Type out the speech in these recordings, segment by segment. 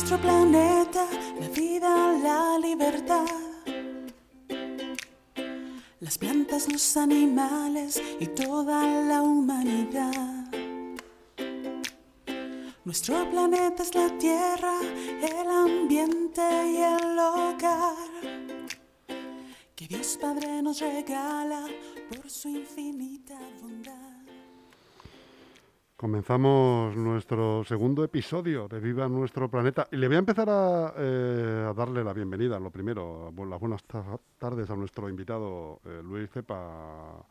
nuestro planeta, la vida, la libertad. Las plantas, los animales y toda la humanidad. Nuestro planeta es la tierra, el ambiente y el hogar que Dios Padre nos regala por su infinita bondad. Comenzamos nuestro segundo episodio de Viva Nuestro Planeta y le voy a empezar a, eh, a darle la bienvenida, lo primero, las buenas ta- tardes a nuestro invitado eh, Luis Cepa.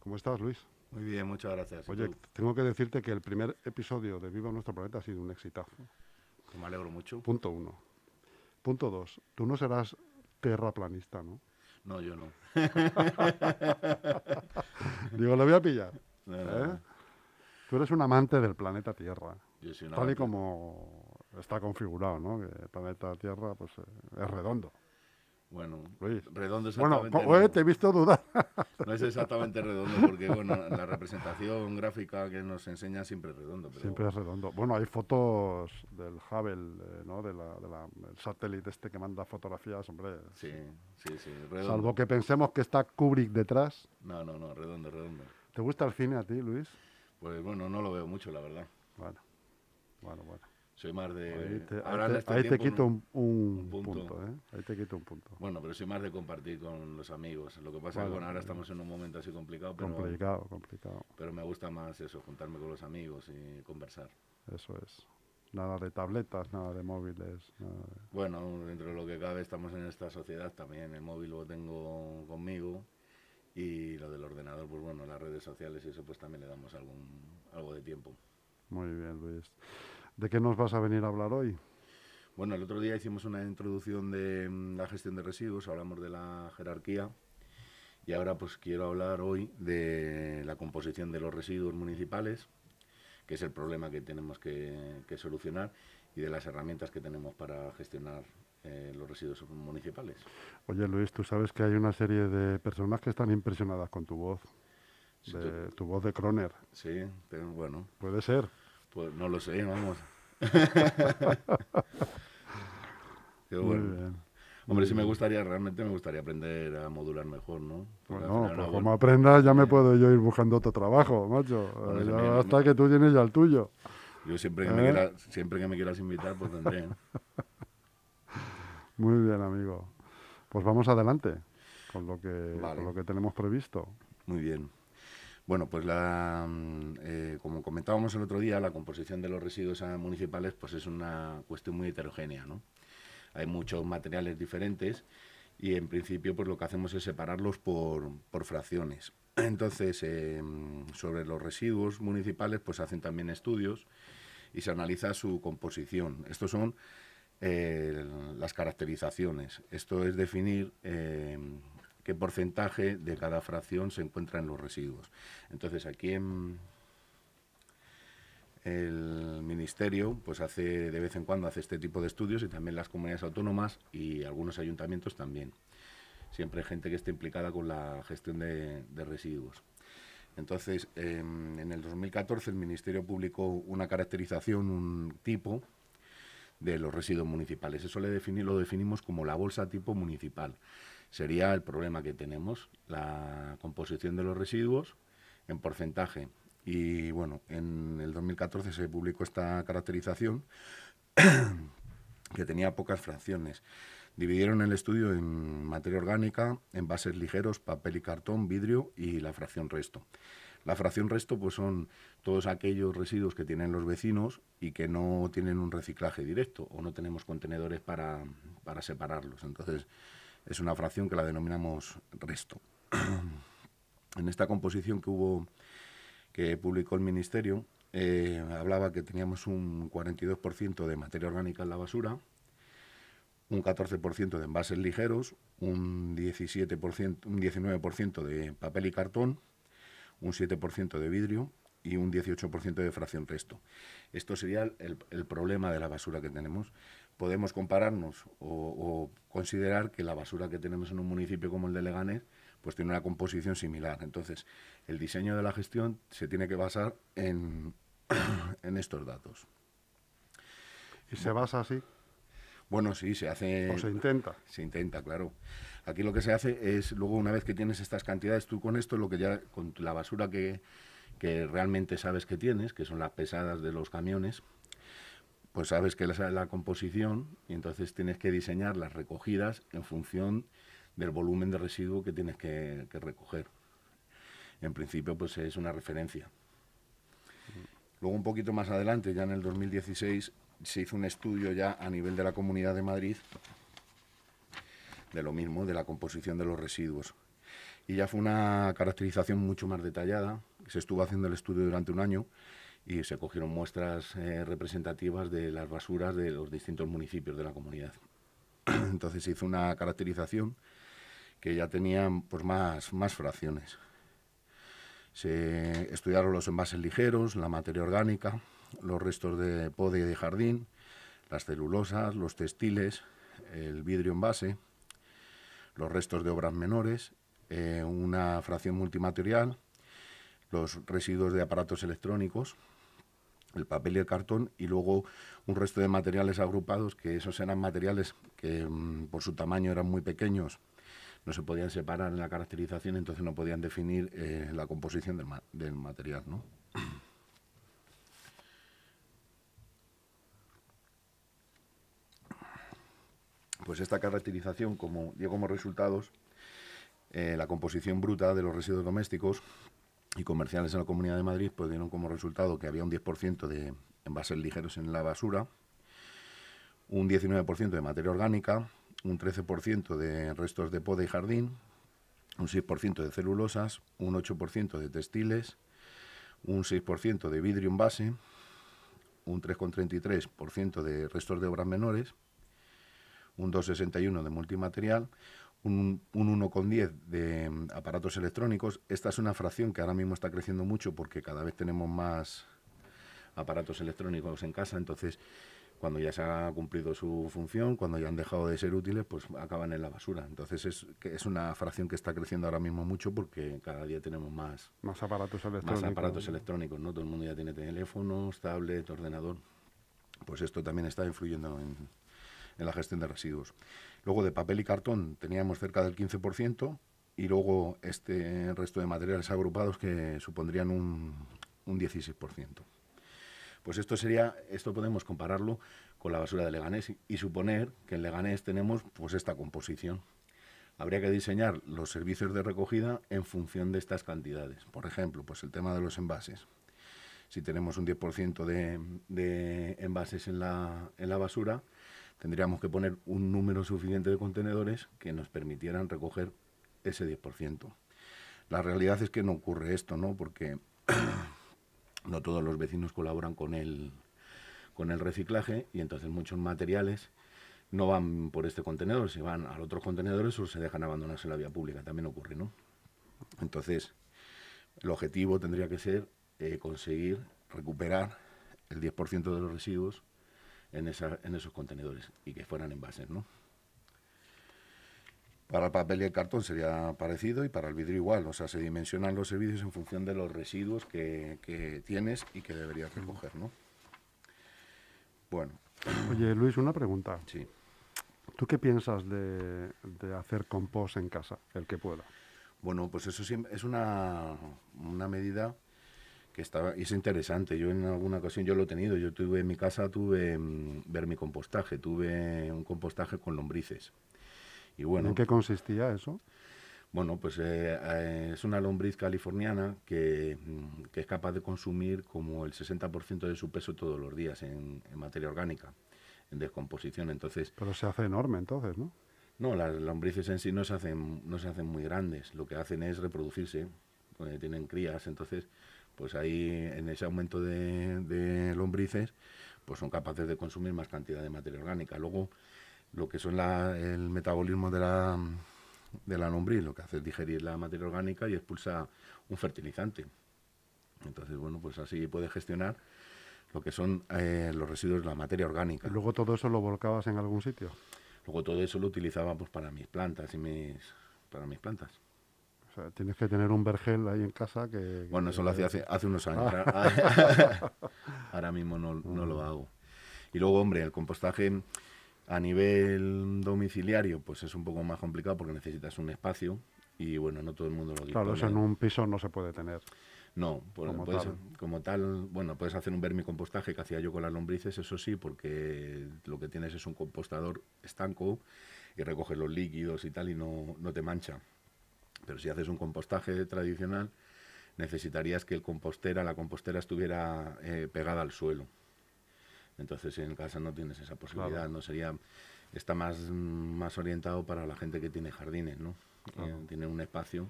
¿Cómo estás, Luis? Muy bien, muchas gracias. ¿Y Oye, tengo que decirte que el primer episodio de Viva Nuestro Planeta ha sido un exitazo. Que me alegro mucho. Punto uno. Punto dos. Tú no serás terraplanista, ¿no? No, yo no. Digo, le voy a pillar. No, no, ¿eh? no. Tú eres un amante del planeta Tierra. Yo soy una Tal y como está configurado, ¿no? Que el planeta Tierra pues, eh, es redondo. Bueno, Luis. redondo Bueno, exactamente. eh, no. te he visto dudar. No es exactamente redondo porque, bueno, la representación gráfica que nos enseña siempre es redondo. Pero Siempre es redondo. Bueno, hay fotos del Hubble, eh, ¿no? De la, de la- satélite este que manda fotografías, hombre. Sí, sí, sí, redondo. Salvo que pensemos que está Kubrick detrás. No, no, no, redondo, redondo. ¿Te gusta el cine a ti, Luis? Pues bueno, no lo veo mucho, la verdad. Bueno, bueno, bueno. Soy más de... Ahí te, ahora ahí en te- este ahí te tiempo quito un, un un punto. punto. ¿eh? Ahí te quito un punto. Bueno, pero soy más de compartir con los amigos. Lo que pasa es que Bueno, bueno, ahora estamos en un momento así complicado, pero, Complicado, complicado. pero me gusta más eso, juntarme con los amigos y conversar. Eso es. Nada de tabletas, nada de móviles. Nada de... Bueno, dentro de lo que cabe estamos en esta sociedad también. El móvil lo tengo conmigo y lo del ordenador, pues bueno, las redes sociales y eso pues también le damos algún, algo de tiempo. Muy bien, Luis. ¿De qué nos vas a venir a hablar hoy? Bueno, el otro día hicimos una introducción de mm, la gestión de residuos, hablamos de la jerarquía y ahora pues quiero hablar hoy de la composición de los residuos municipales, que es el problema que tenemos que, que solucionar y de las herramientas que tenemos para gestionar eh, los residuos municipales. Oye, Luis, tú sabes que hay una serie de personas que están impresionadas con tu voz, Sí, de, tu voz de Croner. Sí, pero bueno, Puede ser. pues no lo sé, vamos. Qué Muy bueno. bien. Hombre, sí me gustaría, realmente me gustaría aprender a modular mejor, ¿no? Porque Bueno, pues como aprendas ya me puedo yo ir buscando otro trabajo, macho. Bueno, Eh, ya me- basta que tú tienes ya el tuyo. Yo siempre que, me ¿Eh? quiera- siempre que me quieras invitar, pues tendré. Muy bien, amigo. Pues vamos adelante con lo que, Vale. con lo que tenemos previsto. Muy bien. Bueno, pues la, mm, eh, como comentábamos el otro día, la composición de los residuos municipales pues es una cuestión muy heterogénea, ¿no? Hay muchos materiales diferentes y en principio pues lo que hacemos es separarlos por, por fracciones. Entonces, eh, sobre los residuos municipales pues se hacen también estudios y se analiza su composición. Estos son las caracterizaciones. Esto es definir eh, qué porcentaje de cada fracción se encuentra en los residuos. Entonces, aquí el ministerio, pues hace de vez en cuando hace este tipo de estudios y también las comunidades autónomas y algunos ayuntamientos también. Siempre hay gente que está implicada con la gestión de, de residuos. Entonces, em, en el 2014 el Ministerio publicó una caracterización, un tipo de los residuos municipales. Eso lo definimos como la bolsa tipo municipal. Sería el problema que tenemos, la composición de los residuos en porcentaje. Y bueno, en el 2014 se publicó esta caracterización que tenía pocas fracciones. Dividieron el estudio en materia orgánica, envases ligeros, papel y cartón, vidrio y la fracción resto. La fracción resto pues son todos aquellos residuos que tienen los vecinos y que no tienen un reciclaje directo o no tenemos contenedores para, para separarlos. Entonces es una fracción que la denominamos resto. en esta composición que hubo que publicó el ministerio eh, hablaba que teníamos un 42% de materia orgánica en la basura, un 14% de envases ligeros, un 17%, un 19% de papel y cartón, un 7% de vidrio y un 18% de fracción resto. Esto sería el, problema de la basura que tenemos. Podemos compararnos o, o considerar que la basura que tenemos en un municipio como el de Leganés pues tiene una composición similar. Entonces, el diseño de la gestión se tiene que basar en, en estos datos. ¿Y se basa así? Bueno, sí, se hace... O se intenta. Se intenta, claro. Aquí lo que se hace es, luego una vez que tienes estas cantidades, tú con esto, lo que ya, con la basura que, que realmente sabes que tienes, que son las pesadas de los camiones, pues sabes que es la composición y entonces tienes que diseñar las recogidas en función del volumen de residuo que tienes que, recoger. En principio, pues es una referencia. Luego, un poquito más adelante, ya en el 2016, se hizo un estudio ya a nivel de la Comunidad de Madrid de lo mismo, de la composición de los residuos. Y ya fue una caracterización mucho más detallada. Se estuvo haciendo el estudio durante un año y se cogieron muestras eh, representativas de las basuras de los distintos municipios de la comunidad. Entonces se hizo una caracterización que ya tenían pues, más, más fracciones. Se estudiaron los envases ligeros, la materia orgánica, los restos de pode y de jardín, las celulosas, los textiles, el vidrio envase, los restos de obras menores, eh, una fracción multimaterial, los residuos de aparatos electrónicos, el papel y el cartón y luego un resto de materiales agrupados, que esos eran materiales que mm, por su tamaño eran muy pequeños, no se podían separar en la caracterización, entonces no podían definir eh, la composición del, del material. ¿no? Pues esta caracterización como, dio como resultados eh, la composición bruta de los residuos domésticos y comerciales en la Comunidad de Madrid, pues dieron como resultado que había un 10% de envases ligeros en la basura, un 19% de materia orgánica, un 13% de restos de poda y jardín, un 6% de celulosas, un 8% de textiles, un 6% de vidrio en base, un 3,33% de restos de obras menores, un 2,61 de multimaterial, un, un 1,10 de mm, aparatos electrónicos. Esta es una fracción que ahora mismo está creciendo mucho porque cada vez tenemos más aparatos electrónicos en casa, entonces cuando ya se ha cumplido su función, cuando ya han dejado de ser útiles, pues acaban en la basura. Entonces es, es una fracción que está creciendo ahora mismo mucho porque cada día tenemos más, más aparatos electrónicos. Más aparatos electrónicos, ¿no? Todo el mundo ya tiene teléfonos, tablet, ordenador. Pues esto también está influyendo en, en la gestión de residuos. Luego de papel y cartón teníamos cerca del 15% y luego este resto de materiales agrupados que supondrían un, un 16%. Pues esto sería, esto podemos compararlo con la basura de Leganés y, suponer que en Leganés tenemos pues esta composición. Habría que diseñar los servicios de recogida en función de estas cantidades. Por ejemplo, pues el tema de los envases. Si tenemos un 10% de, de envases en la, en la basura, tendríamos que poner un número suficiente de contenedores que nos permitieran recoger ese 10%. La realidad es que no ocurre esto, ¿no? Porque no todos los vecinos colaboran con el, con el reciclaje y entonces muchos materiales no van por este contenedor, si van a otros contenedores o se dejan abandonados en la vía pública, también ocurre, ¿no? Entonces, el objetivo tendría que ser eh, conseguir recuperar el 10% de los residuos en, esa, en esos contenedores y que fueran envases, ¿no? Para el papel y el cartón sería parecido y para el vidrio igual, o sea, se dimensionan los servicios en función de los residuos que, que tienes y que deberías recoger, ¿no? Bueno. Oye, Luis, una pregunta. Sí. ¿Tú qué piensas de, de hacer compost en casa, el que pueda? Bueno, pues eso es una, una medida que estaba, es interesante. Yo en alguna ocasión yo lo he tenido. Yo tuve en mi casa, tuve mm, ver mi compostaje, tuve un compostaje con lombrices. Y bueno, ¿En qué consistía eso? Bueno, pues eh, eh, es una lombriz californiana que, mm, que, es capaz de consumir como el 60% de su peso todos los días en, materia orgánica, en descomposición. Entonces, Pero se hace enorme entonces, ¿no? No, las lombrices en sí no se hacen, no se hacen muy grandes. Lo que hacen es reproducirse, tienen crías. Entonces, pues ahí en ese aumento de, lombrices, pues son capaces de consumir más cantidad de materia orgánica. Luego, lo que son el metabolismo de la, de la lombriz, lo que hace es digerir la materia orgánica y expulsa un fertilizante. Entonces, bueno, pues así puede gestionar lo que son eh, los residuos de la materia orgánica. ¿Y luego todo eso lo volcabas en algún sitio? Luego todo eso lo utilizaba pues para mis plantas y mis para mis plantas tienes que tener un vergel ahí en casa que... Bueno, eso lo hacía hace, hace unos años. Ahora mismo no, lo hago. Y luego, hombre, el compostaje A nivel domiciliario, pues es un poco más complicado porque necesitas un espacio y bueno, no todo el mundo lo dispone. Claro, eso en un piso no se puede tener. No, pues, Como puedes- tal. como tal, bueno, puedes hacer un vermicompostaje que hacía yo con las lombrices, eso sí, porque lo que tienes es un compostador estanco y recoges los líquidos y tal y no, no te mancha. Pero si haces un compostaje tradicional, necesitarías que el compostera, la compostera estuviera eh, pegada al suelo. Entonces en casa no tienes esa posibilidad, Claro. no sería está más, más orientado para la gente que tiene jardines, ¿no? Eh, tiene un espacio.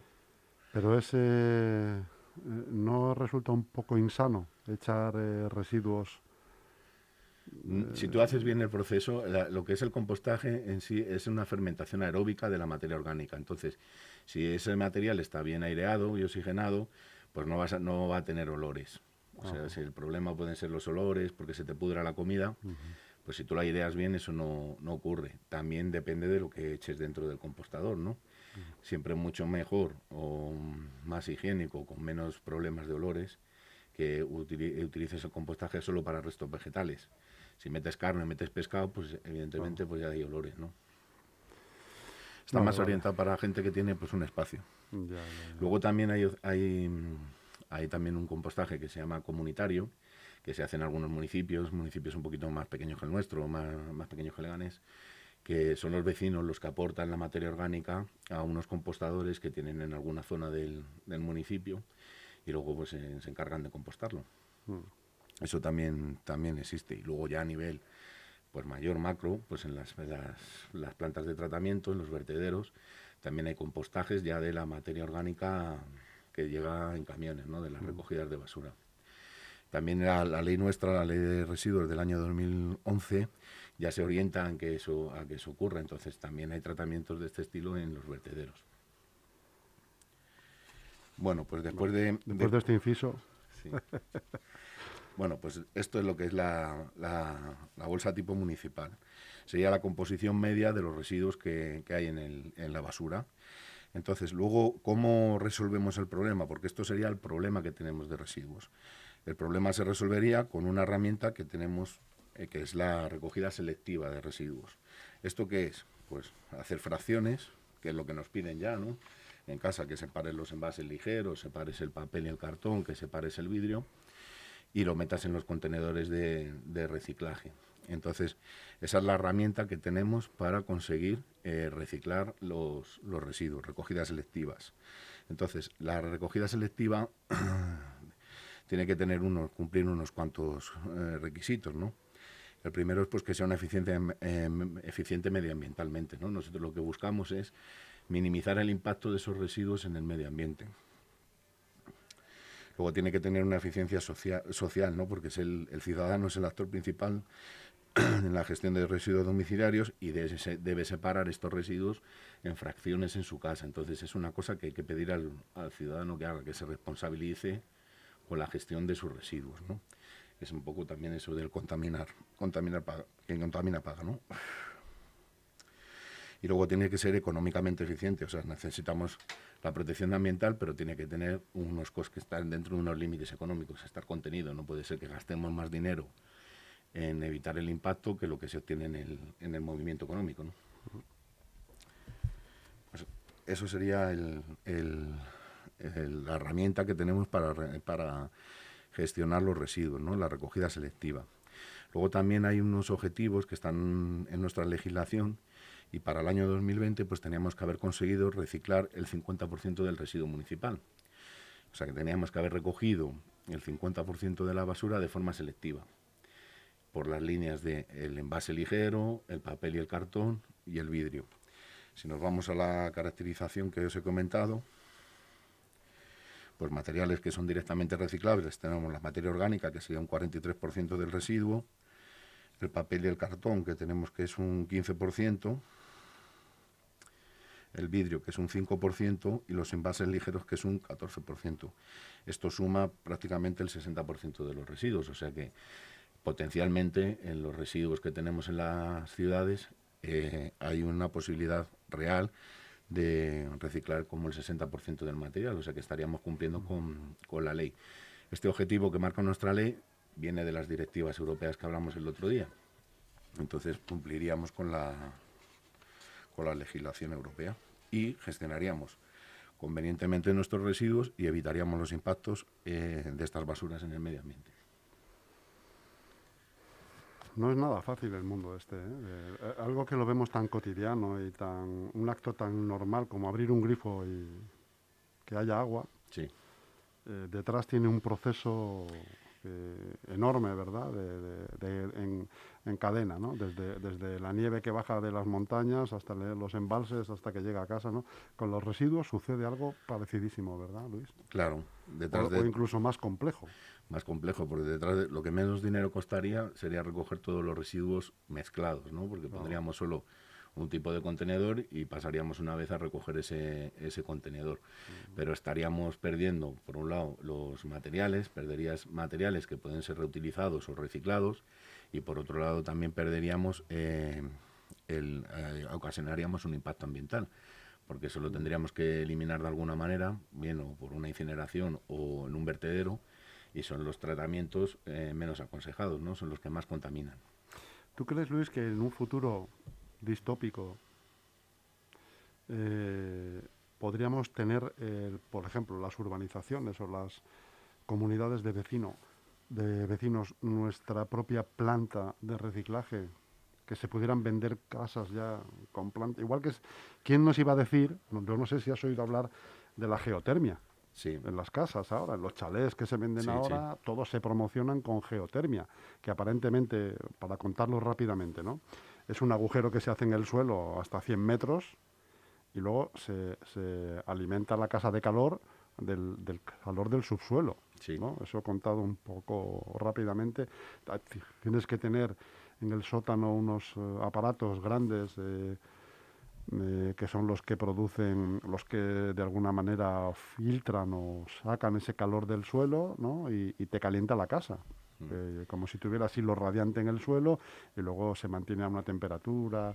Pero ese eh, no resulta un poco insano echar eh, residuos. Si tú haces bien el proceso, la- lo que es el compostaje en sí es una fermentación aeróbica de la materia orgánica. Entonces, si ese material está bien aireado y oxigenado, pues no, vas a- no va a tener olores. O sea, si el problema pueden ser los olores, porque se te pudra la comida, pues si tú la aireas bien, eso no, no ocurre. También depende de lo que eches dentro del compostador, ¿no? Siempre mucho mejor o más higiénico, con menos problemas de olores, que utili- utilices el compostaje solo para restos vegetales. Si metes carne, metes pescado, pues evidentemente pues ya hay olores, ¿no? Está más vale. orientado para gente que tiene pues un espacio. Ya, ya, ya. Luego también hay, hay, hay también un compostaje que se llama comunitario, que se hace en algunos municipios, municipios un poquito más pequeños que el nuestro, más, más pequeños que Leganés, que son los vecinos los que aportan la materia orgánica a unos compostadores que tienen en alguna zona del, del municipio y luego pues se, se encargan de compostarlo. Eso también, también existe. Y luego ya a nivel pues mayor macro, pues en las, las, las plantas de tratamiento, en los vertederos, también hay compostajes ya de la materia orgánica que llega en camiones, ¿no? de las recogidas de basura. También la, la ley nuestra, la ley de residuos del año 2011, ya se orienta en que eso, a que eso ocurra. Entonces también hay tratamientos de este estilo en los vertederos. Bueno, pues después de, Después de este inciso, Sí. Bueno, pues esto es lo que es la, la- bolsa tipo municipal. Sería la composición media de los residuos que, que hay en, el- en la basura. Entonces, luego, ¿cómo resolvemos el problema? Porque esto sería el problema que tenemos de residuos. El problema se resolvería con una herramienta que tenemos, eh, que es la recogida selectiva de residuos. ¿Esto qué es? Pues hacer fracciones, que es lo que nos piden ya, ¿no? En casa, que separes los envases ligeros, separes el papel y el cartón, que separes el vidrio y lo metas en los contenedores de, reciclaje. Entonces, esa es la herramienta que tenemos para conseguir eh, reciclar los, residuos, recogidas selectivas. Entonces, la recogida selectiva tiene que tener unos, cumplir unos cuantos eh, requisitos, ¿no? El primero es pues que sea una eficiente, eh, eficiente medioambientalmente, ¿no? Nosotros lo que buscamos es minimizar el impacto de esos residuos en el medio ambiente. Luego tiene que tener una eficiencia socia- social, ¿no? porque es el, ciudadano es el actor principal en la gestión de residuos domiciliarios y debe, se- debe separar estos residuos en fracciones en su casa. Entonces es una cosa que hay que pedir al, al ciudadano que haga, que se responsabilice con la gestión de sus residuos. ¿no? Es un poco también eso del contaminar. Contaminar paga. Quien contamina paga, ¿no? Y luego tiene que ser económicamente eficiente. O sea, necesitamos la protección ambiental, pero tiene que tener unos costos que están dentro de unos límites económicos, estar contenido. No puede ser que gastemos más dinero en evitar el impacto que lo que se obtiene en el, en el movimiento económico. ¿no? Pues eso sería el- la herramienta que tenemos para, para gestionar los residuos, ¿no? la recogida selectiva. Luego también hay unos objetivos que están en nuestra legislación y para el año 2020 pues teníamos que haber conseguido reciclar el 50% del residuo municipal. O sea que teníamos que haber recogido el 50% de la basura de forma selectiva por las líneas de el envase ligero, el papel y el cartón y el vidrio. Si nos vamos a la caracterización que os he comentado, pues materiales que son directamente reciclables, tenemos la materia orgánica, que sería un 43% del residuo, el papel y el cartón, que tenemos que es un 15%, el vidrio, que es un 5%, y los envases ligeros, que es un 14%. Esto suma prácticamente el 60% de los residuos, o sea que potencialmente en los residuos que tenemos en las ciudades eh, hay una posibilidad real de reciclar como el 60% del material, o sea que estaríamos cumpliendo con, con la ley. Este objetivo que marca nuestra ley viene de las directivas europeas que hablamos el otro día. Entonces cumpliríamos con la, con la legislación europea y gestionaríamos convenientemente nuestros residuos y evitaríamos los impactos eh, de estas basuras en el medio ambiente. No es nada fácil el mundo este. ¿eh? Eh, algo que lo vemos tan cotidiano y tan un acto tan normal como abrir un grifo y que haya agua. Sí. detrás tiene un proceso enorme, ¿verdad? De, en, cadena, ¿no? Desde, desde la nieve que baja de las montañas hasta los embalses, hasta que llega a casa, ¿no? Con los residuos sucede algo parecidísimo, ¿verdad, Luis? Claro. Detrás o, incluso más complejo. Más complejo, porque detrás de lo que menos dinero costaría sería recoger todos los residuos mezclados, ¿no? Porque pondríamos solo un tipo de contenedor y pasaríamos una vez a recoger ese, ese contenedor. Pero estaríamos perdiendo, por un lado, los materiales, perderías materiales que pueden ser reutilizados o reciclados, y por otro lado también perderíamos, eh, el, eh, ocasionaríamos un impacto ambiental porque eso lo tendríamos que eliminar de alguna manera, bien o por una incineración o en un vertedero, y son los tratamientos eh, menos aconsejados, ¿no? Son los que más contaminan. ¿Tú crees, Luis, que en un futuro distópico, eh, podríamos tener, por ejemplo, las urbanizaciones o las comunidades de vecino, de vecinos, nuestra propia planta de reciclaje, que se pudieran vender casas ya con planta. Igual que es, ¿quién nos iba a decir? Yo no sé si has oído hablar de la geotermia. Sí. En las casas ahora, en los chalés que se venden ahora, todos se promocionan con geotermia, que aparentemente, para contarlo rápidamente, ¿no? Es un agujero que se hace en el suelo hasta 100 metros y luego se, se alimenta la casa de calor del, del calor del subsuelo. Sí. ¿no? Eso he contado un poco rápidamente. Tienes que tener en el sótano unos eh, aparatos grandes eh, eh, que son los que producen, los que de alguna manera filtran o sacan ese calor del suelo ¿no? y, y te calienta la casa. Mm. Eh, como si tuviera así lo radiante en el suelo y luego se mantiene a una temperatura.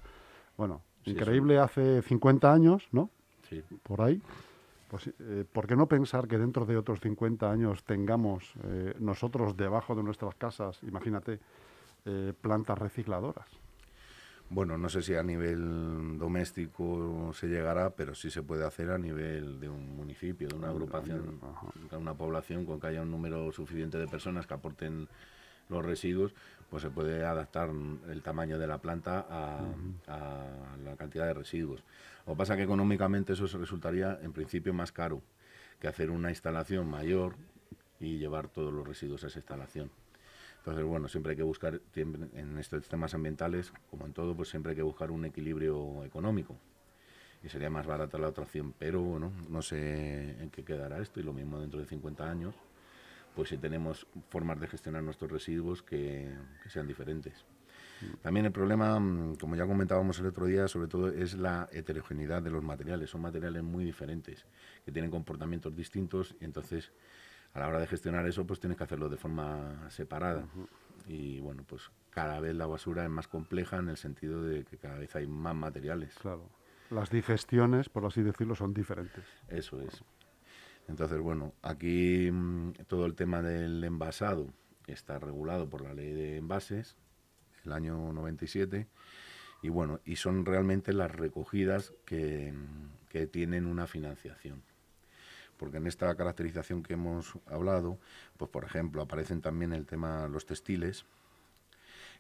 Bueno, increíble hace 50 años, ¿no? Sí. Por ahí. Pues, eh, ¿por qué no pensar que dentro de otros 50 años tengamos eh, nosotros debajo de nuestras casas, imagínate, plantas recicladoras? Bueno, no sé si a nivel doméstico se llegará, pero sí se puede hacer a nivel de un municipio, de una agrupación, de una población, con que haya un número suficiente de personas que aporten los residuos, pues se puede adaptar el tamaño de la planta a, la cantidad de residuos. Lo que pasa es que económicamente eso resultaría en principio más caro que hacer una instalación mayor y llevar todos los residuos a esa instalación. Entonces, bueno, siempre hay que buscar, en estos temas ambientales, como en todo, pues siempre hay que buscar un equilibrio económico. Y sería más barata la otra opción, pero bueno, no sé en qué quedará esto y lo mismo dentro de 50 años, pues si tenemos formas de gestionar nuestros residuos que, sean diferentes. También el problema, mm, como ya comentábamos el otro día, sobre todo es la heterogeneidad de los materiales. Son materiales muy diferentes, que tienen comportamientos distintos y entonces a la hora de gestionar eso, pues tienes que hacerlo de forma separada. Y bueno, pues cada vez la basura es más compleja en el sentido de que cada vez hay más materiales. Claro. Las digestiones, por así decirlo, son diferentes. Eso es. Entonces, bueno, aquí mm, todo el tema del envasado está regulado por la ley de envases, el año 97, y bueno, y son realmente las recogidas que, que tienen una financiación porque en esta caracterización que hemos hablado, pues por ejemplo, aparecen también el tema los textiles,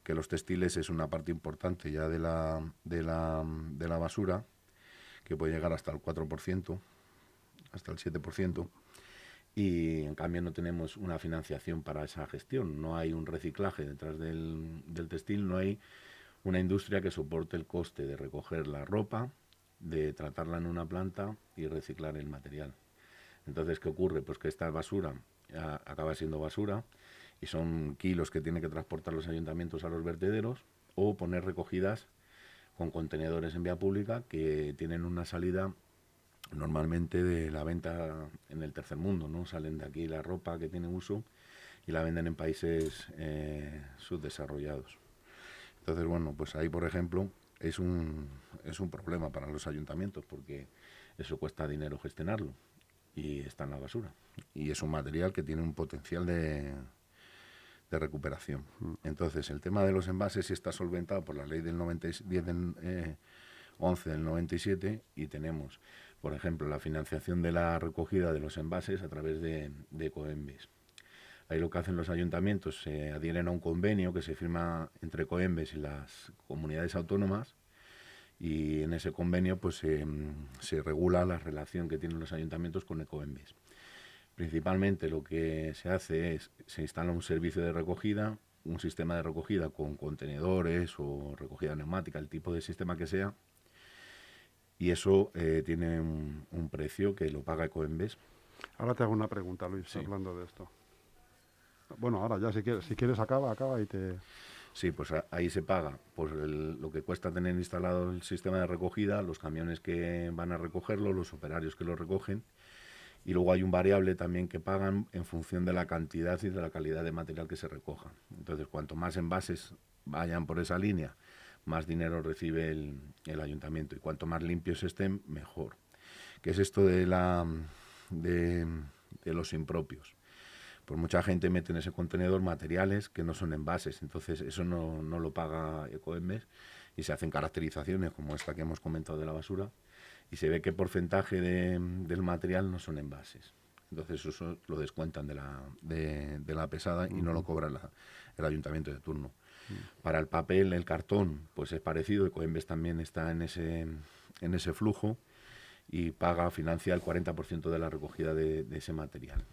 que los textiles es una parte importante ya de la, de la, de la basura, que puede llegar hasta el 4%, hasta el 7%, y en cambio no tenemos una financiación para esa gestión, no hay un reciclaje detrás del, del textil, no hay una industria que soporte el coste de recoger la ropa, de tratarla en una planta y reciclar el material. Entonces, ¿qué ocurre? Pues que esta basura acaba siendo basura y son kilos que tienen que transportar los ayuntamientos a los vertederos o poner recogidas con contenedores en vía pública que tienen una salida normalmente de la venta en el tercer mundo, ¿no? Salen de aquí la ropa que tiene uso y la venden en países eh, subdesarrollados. Entonces, bueno, pues ahí, por ejemplo, es un, es un problema para los ayuntamientos porque eso cuesta dinero gestionarlo y está en la basura. Y es un material que tiene un potencial de, de recuperación. Entonces, el tema de los envases sí está solventado por la ley del 90, 10 del, 11 del 97 y tenemos, por ejemplo, la financiación de la recogida de los envases a través de, de Coembes. Ahí lo que hacen los ayuntamientos, se adhieren a un convenio que se firma entre Coembes y las comunidades autónomas y en ese convenio pues se regula la relación que tienen los ayuntamientos con Ecoembes. Principalmente lo que se hace es, se instala un servicio de recogida, un sistema de recogida con contenedores o recogida neumática, el tipo de sistema que sea, y eso eh, tiene un, precio que lo paga Ecoembes. Ahora te hago una pregunta, Luis, hablando de esto. Bueno, ahora ya si quieres, si quieres acaba, acaba y te... Sí, pues ahí se paga por lo que cuesta tener instalado el sistema de recogida, los camiones que van a recogerlo, los operarios que lo recogen. Y luego hay un variable también que pagan en función de la cantidad y de la calidad de material que se recoja. Entonces, cuanto más envases vayan por esa línea, más dinero recibe el, ayuntamiento. Y cuanto más limpios estén, mejor. ¿Qué es esto de, la, de los impropios? Pues mucha gente mete en ese contenedor materiales que no son envases, entonces eso no, no lo paga Ecoembes y se hacen caracterizaciones como esta que hemos comentado de la basura y se ve qué porcentaje de, del material no son envases. Entonces eso lo descuentan de la, de, la pesada y no lo cobra el ayuntamiento de turno. Para el papel, el cartón, pues es parecido, Ecoembes también está en ese, en ese flujo y paga, financia el 40% de la recogida de ese material.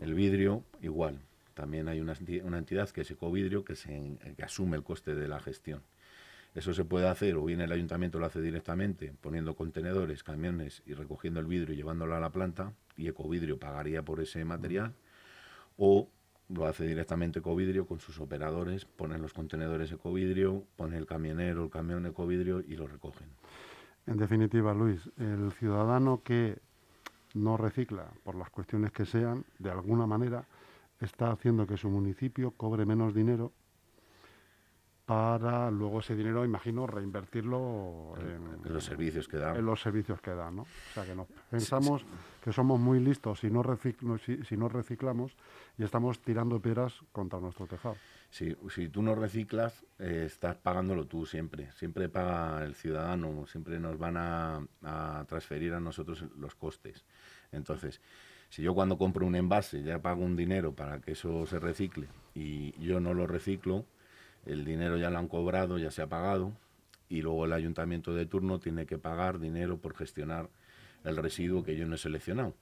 El vidrio, igual. También hay una, entidad que es Ecovidrio que, asume el coste de la gestión. Eso se puede hacer, o bien el ayuntamiento lo hace directamente, poniendo contenedores, camiones y recogiendo el vidrio y llevándolo a la planta, y Ecovidrio pagaría por ese material, o lo hace directamente Ecovidrio con sus operadores, ponen los contenedores Ecovidrio, pone el camionero, el camión Ecovidrio y lo recogen. En definitiva, Luis, el ciudadano que no recicla por las cuestiones que sean, de alguna manera está haciendo que su municipio cobre menos dinero para luego ese dinero, imagino, reinvertirlo en, los servicios que dan. En los servicios que dan, ¿no? O sea, que no, pensamos que somos muy listos si no, si, no reciclamos y estamos tirando piedras contra nuestro tejado. Si, si tú no reciclas, eh, estás pagándolo tú siempre. Siempre paga el ciudadano, siempre nos van a, a transferir a nosotros los costes. Entonces, si yo cuando compro un envase ya pago un dinero para que eso se recicle y yo no lo reciclo, el dinero ya lo han cobrado, ya se ha pagado, y luego el ayuntamiento de turno tiene que pagar dinero por gestionar el residuo que yo no he seleccionado.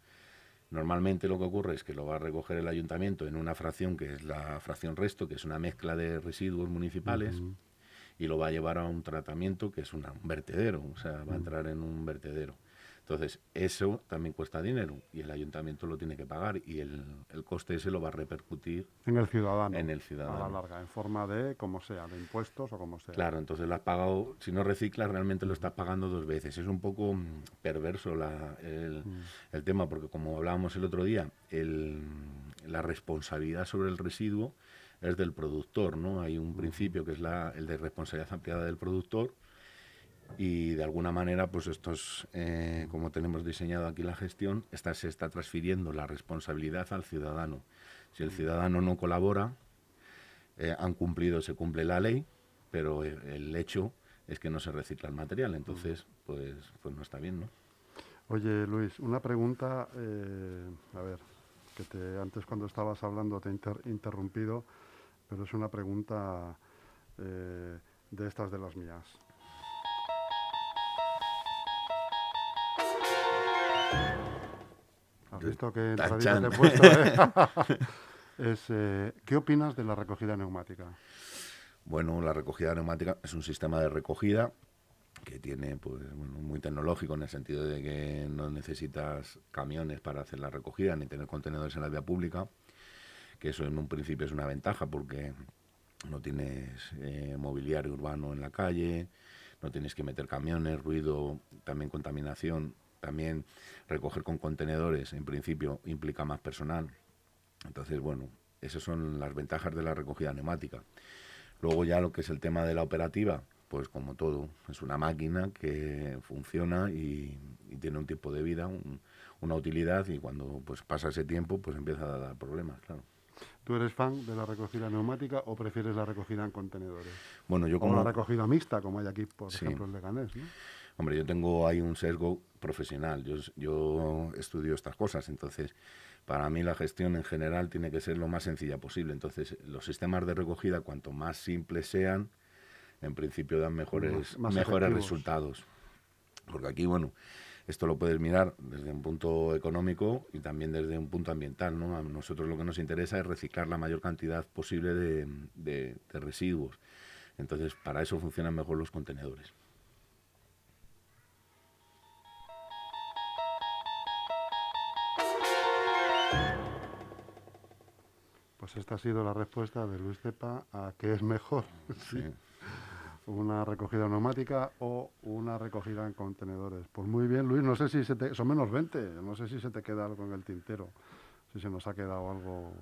Normalmente lo que ocurre es que lo va a recoger el ayuntamiento en una fracción que es la fracción resto, que es una mezcla de residuos municipales, y lo va a llevar a un tratamiento que es un vertedero, o sea, va a entrar en un vertedero. Entonces, eso también cuesta dinero y el ayuntamiento lo tiene que pagar y el, el, coste ese lo va a repercutir en el ciudadano. En el ciudadano. A la larga, en forma de, como sea, de impuestos o como sea. Claro, entonces lo has pagado, si no reciclas, realmente lo estás pagando dos veces. Es un poco mm, perverso la, el, mm. el, tema, porque como hablábamos el otro día, el, la responsabilidad sobre el residuo es del productor, ¿no? Hay un mm. principio que es la, el de responsabilidad ampliada del productor y de alguna manera, pues estos, eh, como tenemos diseñado aquí la gestión, esta, se está transfiriendo la responsabilidad al ciudadano. Si el ciudadano no colabora, eh, han cumplido, se cumple la ley, pero el hecho es que no se recicla el material, entonces, pues, pues no está bien, ¿no? Oye, Luis, una pregunta, eh, a ver, que te, antes cuando estabas hablando te he interrumpido, pero es una pregunta de estas de las mías. Has visto que he puesto. ¿eh? es, eh, ¿Qué opinas de la recogida neumática? Bueno, la recogida neumática es un sistema de recogida que tiene, pues, bueno, muy tecnológico en el sentido de que no necesitas camiones para hacer la recogida ni tener contenedores en la vía pública, que eso en un principio es una ventaja porque no tienes eh, mobiliario urbano en la calle, no tienes que meter camiones, ruido, también contaminación también recoger con contenedores, en principio, implica más personal. Entonces, bueno, esas son las ventajas de la recogida neumática. Luego ya lo que es el tema de la operativa, pues como todo, es una máquina que funciona y, tiene un tiempo de vida, una utilidad y cuando pues pasa ese tiempo pues empieza a dar problemas, claro. ¿Tú eres fan de la recogida neumática o prefieres la recogida en contenedores? Bueno, yo O como... la recogida mixta, como hay aquí, por Sí. ejemplo, en Leganés, ¿no? Hombre, yo tengo ahí un sesgo profesional. Yo, yo estudio estas cosas, entonces para mí la gestión en general tiene que ser lo más sencilla posible. Entonces los sistemas de recogida, cuanto más simples sean, en principio dan mejores, Más- más mejores efectivos. resultados. Porque aquí, bueno, esto lo puedes mirar desde un punto económico y también desde un punto ambiental. ¿no? A nosotros lo que nos interesa es reciclar la mayor cantidad posible de, de- de residuos. Entonces, para eso funcionan mejor los contenedores. Pues esta ha sido la respuesta de Luis Cepa a qué es mejor, sí, una recogida neumática o una recogida en contenedores. Pues muy bien, Luis, no sé si se te... Son menos 20, no sé si se te queda algo en el tintero, si se nos ha quedado algo...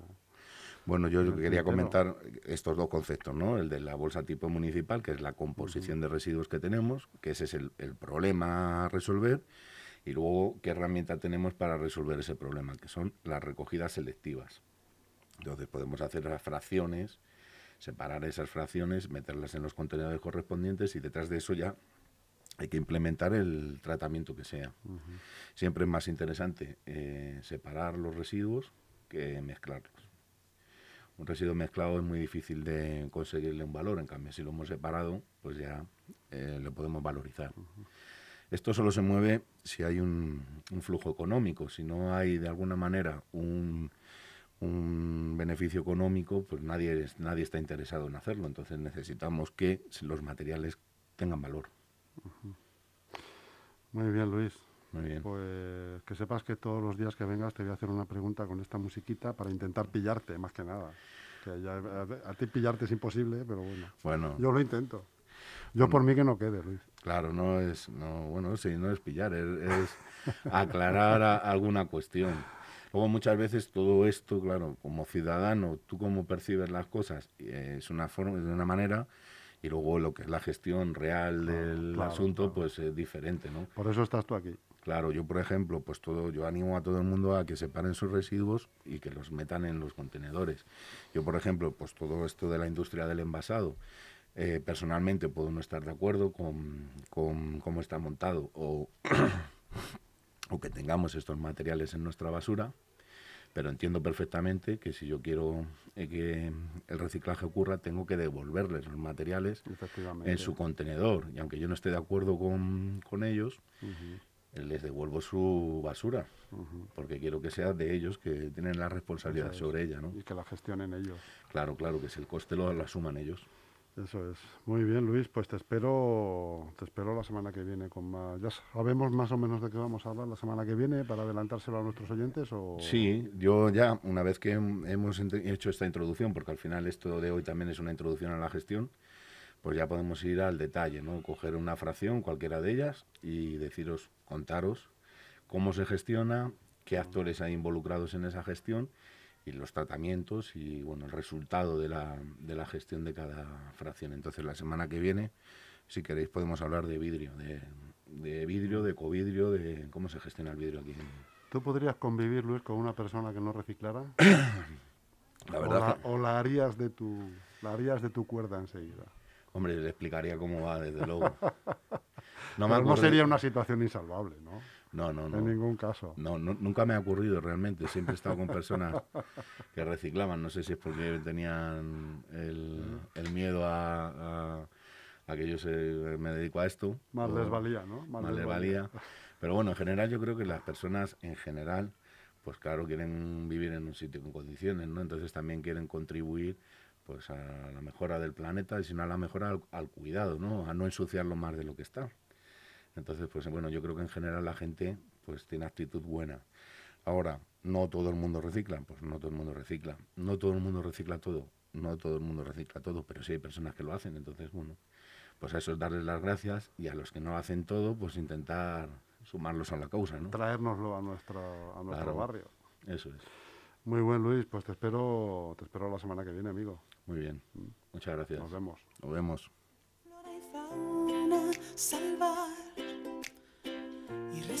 Bueno, yo quería tintero. comentar estos dos conceptos, ¿no? El de la bolsa tipo municipal, que es la composición de residuos que tenemos, que ese es el, el problema a resolver, y luego qué herramienta tenemos para resolver ese problema, que son las recogidas selectivas. Entonces podemos hacer las fracciones, separar esas fracciones, meterlas en los contenedores correspondientes y detrás de eso ya hay que implementar el tratamiento que sea. Siempre es más interesante eh, separar los residuos que mezclarlos. Un residuo mezclado es muy difícil de conseguirle un valor, en cambio si lo hemos separado, pues ya eh, lo podemos valorizar. Esto solo se mueve si hay un, un flujo económico, si no hay de alguna manera un, un beneficio económico, pues nadie, es- nadie está interesado en hacerlo. Entonces necesitamos que los materiales tengan valor. Muy bien, Luis. Muy bien. Pues que sepas que todos los días que vengas te voy a hacer una pregunta con esta musiquita para intentar pillarte, más que nada. Que ya, a, a ti pillarte es imposible, pero bueno. Bueno, Yo lo intento. Yo por mí que no quede, Luis. Claro, no es, no, bueno, sí, no es pillar, es, es aclarar a- alguna cuestión. Luego muchas veces todo esto, claro, como ciudadano, tú cómo percibes las cosas eh, es una forma, de una manera, y luego lo que es la gestión real del claro, asunto, claro. pues es diferente, ¿no? Por eso estás tú aquí. Claro, yo por ejemplo, pues todo, yo animo a todo el mundo a que separen sus residuos y que los metan en los contenedores. Yo por ejemplo, pues todo esto de la industria del envasado, eh, personalmente puedo no estar de acuerdo con, con cómo está montado o, o que tengamos estos materiales en nuestra basura, pero entiendo perfectamente que si yo quiero eh, que el reciclaje ocurra, tengo que devolverles los materiales en su contenedor. Y aunque yo no esté de acuerdo con, con ellos, les devuelvo su basura, porque quiero que sea de ellos que tienen la responsabilidad sobre ella, ¿no? Y que la gestionen ellos. Claro, claro, que si el coste lo, lo asuman ellos. Eso es. Muy bien, Luis. Pues te espero, te espero la semana que viene con más. Ya sabemos más o menos de qué vamos a hablar la semana que viene para adelantárselo a nuestros oyentes o. Sí, yo ya, una vez que hem- hemos hecho esta introducción, porque al final esto de hoy también es una introducción a la gestión, pues ya podemos ir al detalle, ¿no? Coger una fracción, cualquiera de ellas, y deciros, contaros cómo se gestiona, qué actores hay involucrados en esa gestión y los tratamientos y bueno el resultado de la, de la gestión de cada fracción. Entonces la semana que viene, si queréis, podemos hablar de vidrio, de, de vidrio, de covidrio, de cómo se gestiona el vidrio aquí. ¿Tú podrías convivir, Luis, con una persona que no reciclara? La o, verdad, la, o la harías de tu, la harías de tu cuerda enseguida. hombre, le explicaría cómo va, desde luego. No, Pero no sería una situación insalvable, ¿no? No, no, no. En ningún caso. No, no, nunca me ha ocurrido realmente. Siempre he estado con personas que reciclaban. No sé si es porque tenían el, el miedo a, a, a que yo se, me dedico a esto. Más o les valía, ¿no? Más, les valía. Pero bueno, en general yo creo que las personas en general, pues claro, quieren vivir en un sitio con condiciones, ¿no? Entonces también quieren contribuir pues a la mejora del planeta y si no a la mejora al, al cuidado, ¿no? A no ensuciarlo más de lo que está. Entonces, pues bueno, yo creo que en general la gente pues tiene actitud buena. Ahora, no todo el mundo recicla, pues no todo el mundo recicla. No todo el mundo recicla todo, no todo el mundo recicla todo, pero sí hay personas que lo hacen. Entonces, bueno, pues a eso es darles las gracias y a los que no hacen todo, pues intentar sumarlos a la causa, ¿no? Traérnoslo a nuestro, a nuestro Claro. barrio. Eso es. Muy buen, Luis. Pues te espero, te espero la semana que viene, amigo. Muy bien. Muchas gracias. Nos vemos. Nos vemos.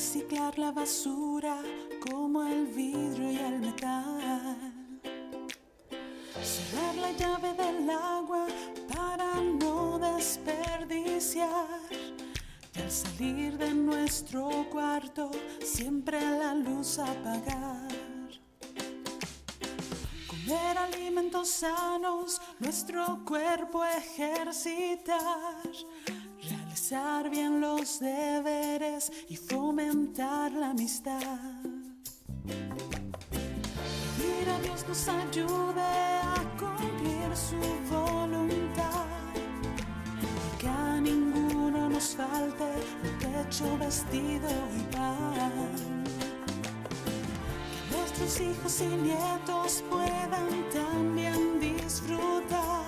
Reciclar la basura como el vidrio y el metal. Cerrar la llave del agua para no desperdiciar. Y al salir de nuestro cuarto, siempre la luz apagar. Comer alimentos sanos, nuestro cuerpo ejercitar. Realizar bien los deberes y fomentar la amistad. Pedir a Dios nos ayude a cumplir su voluntad. Que a ninguno nos falte un techo, vestido y pan. Que nuestros hijos y nietos puedan también disfrutar.